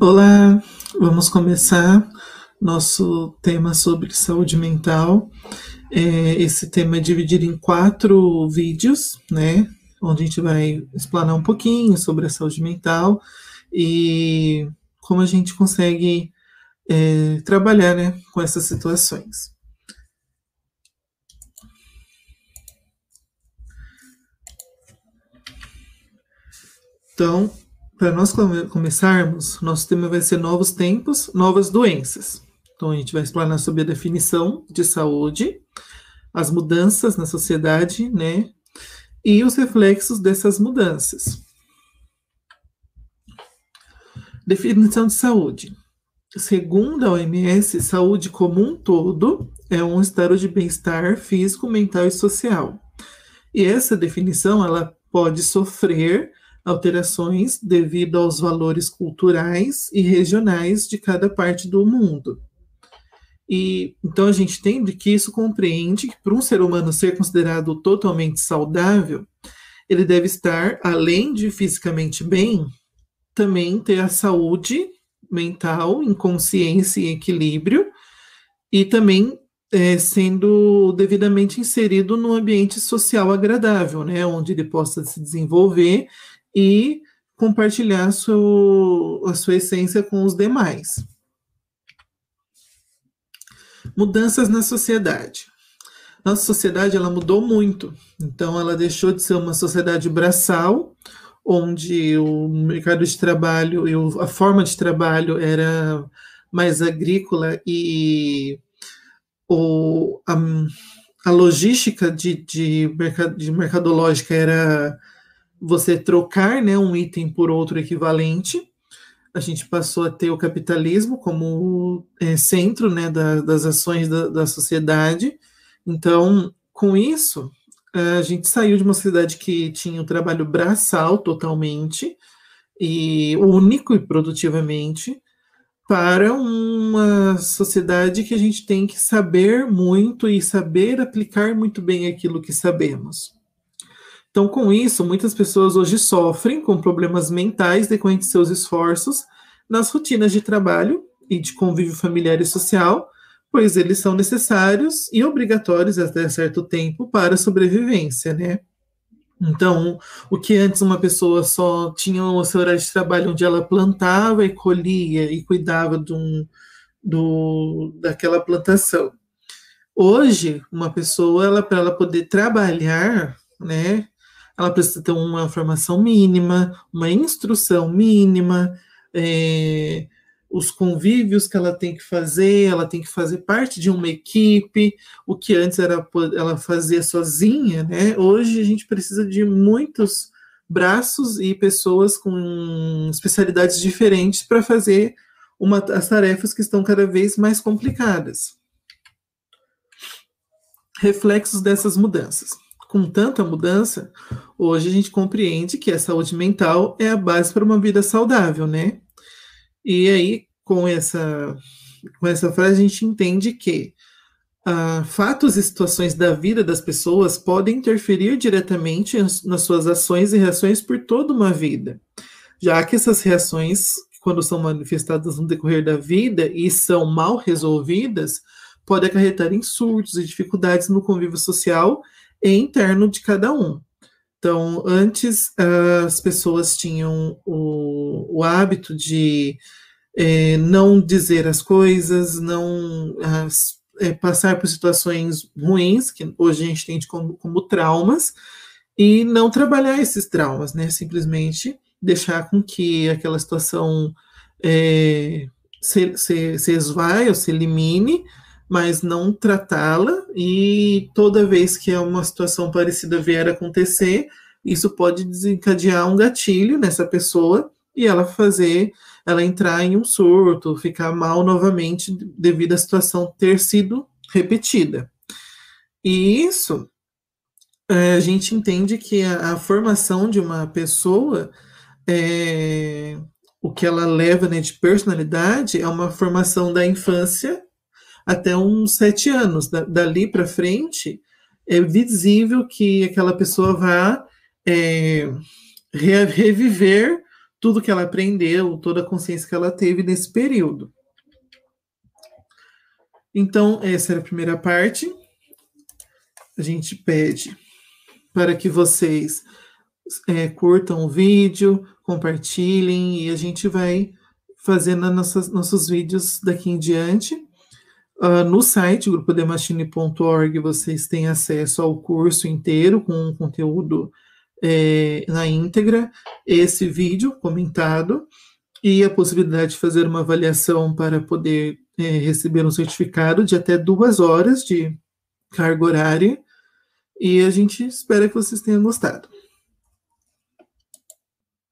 Olá, vamos começar nosso tema sobre saúde mental. É, esse tema é dividido em quatro vídeos, né? Onde a gente vai explanar um pouquinho sobre a saúde mental e como a gente consegue é, trabalhar né, com essas situações. Então, para nós começarmos, nosso tema vai ser novos tempos, novas doenças. Então a gente vai explanar sobre a definição de saúde, as mudanças na sociedade, né? E os reflexos dessas mudanças. Definição de saúde. Segundo a OMS, saúde como um todo é um estado de bem-estar físico, mental e social. E essa definição ela pode sofrer alterações devido aos valores culturais e regionais de cada parte do mundo. E então a gente entende que isso compreende que para um ser humano ser considerado totalmente saudável, ele deve estar além de fisicamente bem, também ter a saúde mental, em consciência e equilíbrio, e também é, sendo devidamente inserido num ambiente social agradável, né, onde ele possa se desenvolver e compartilhar seu, a sua essência com os demais. Mudanças na sociedade. Nossa sociedade ela mudou muito, então ela deixou de ser uma sociedade braçal, onde o mercado de trabalho e a forma de trabalho era mais agrícola e o, a, a logística de, de, de mercadológica era você trocar né, um item por outro equivalente. A gente passou a ter o capitalismo como é, centro né, da, das ações da, da sociedade. Então, com isso, a gente saiu de uma sociedade que tinha o trabalho braçal totalmente e único e produtivamente para uma sociedade que a gente tem que saber muito e saber aplicar muito bem aquilo que sabemos. Então, com isso, muitas pessoas hoje sofrem com problemas mentais decorrentes de seus esforços nas rotinas de trabalho e de convívio familiar e social, pois eles são necessários e obrigatórios até certo tempo para a sobrevivência, né? Então, o que antes uma pessoa só tinha o seu horário de trabalho onde ela plantava e colhia e cuidava de um, do, daquela plantação. Hoje, uma pessoa, ela, para ela poder trabalhar, né, ela precisa ter uma formação mínima, uma instrução mínima, é, os convívios que ela tem que fazer, ela tem que fazer parte de uma equipe, o que antes era ela fazia sozinha, né? Hoje a gente precisa de muitos braços e pessoas com especialidades diferentes para fazer uma, as tarefas que estão cada vez mais complicadas. Reflexos dessas mudanças com tanta mudança, hoje a gente compreende que a saúde mental é a base para uma vida saudável, né? E aí, com essa, com essa frase, a gente entende que ah, fatos e situações da vida das pessoas podem interferir diretamente nas suas ações e reações por toda uma vida, já que essas reações, quando são manifestadas no decorrer da vida e são mal resolvidas, podem acarretar em surtos e dificuldades no convívio social e interno de cada um. Então, antes as pessoas tinham o, o hábito de é, não dizer as coisas, não as, é, passar por situações ruins, que hoje a gente tem como, como traumas, e não trabalhar esses traumas, né? Simplesmente deixar com que aquela situação é, se, se, se ou se elimine, mas não tratá-la, e toda vez que uma situação parecida vier acontecer, isso pode desencadear um gatilho nessa pessoa e ela fazer, ela entrar em um surto, ficar mal novamente devido à situação ter sido repetida. E isso é, a gente entende que a, a, formação de uma pessoa, é, o que ela leva né, de personalidade, é uma formação da infância até uns sete anos. Da, dali para frente, é visível que aquela pessoa vá é, reviver tudo que ela aprendeu, toda a consciência que ela teve nesse período. Então, essa era a primeira parte. A gente pede para que vocês é, curtam o vídeo, compartilhem e a gente vai fazendo nossos vídeos daqui em diante. Uh, no site grupodemachine.org vocês têm acesso ao curso inteiro com conteúdo é, na íntegra, esse vídeo comentado e a possibilidade de fazer uma avaliação para poder é, receber um certificado de até duas horas de carga horária. E a gente espera que vocês tenham gostado.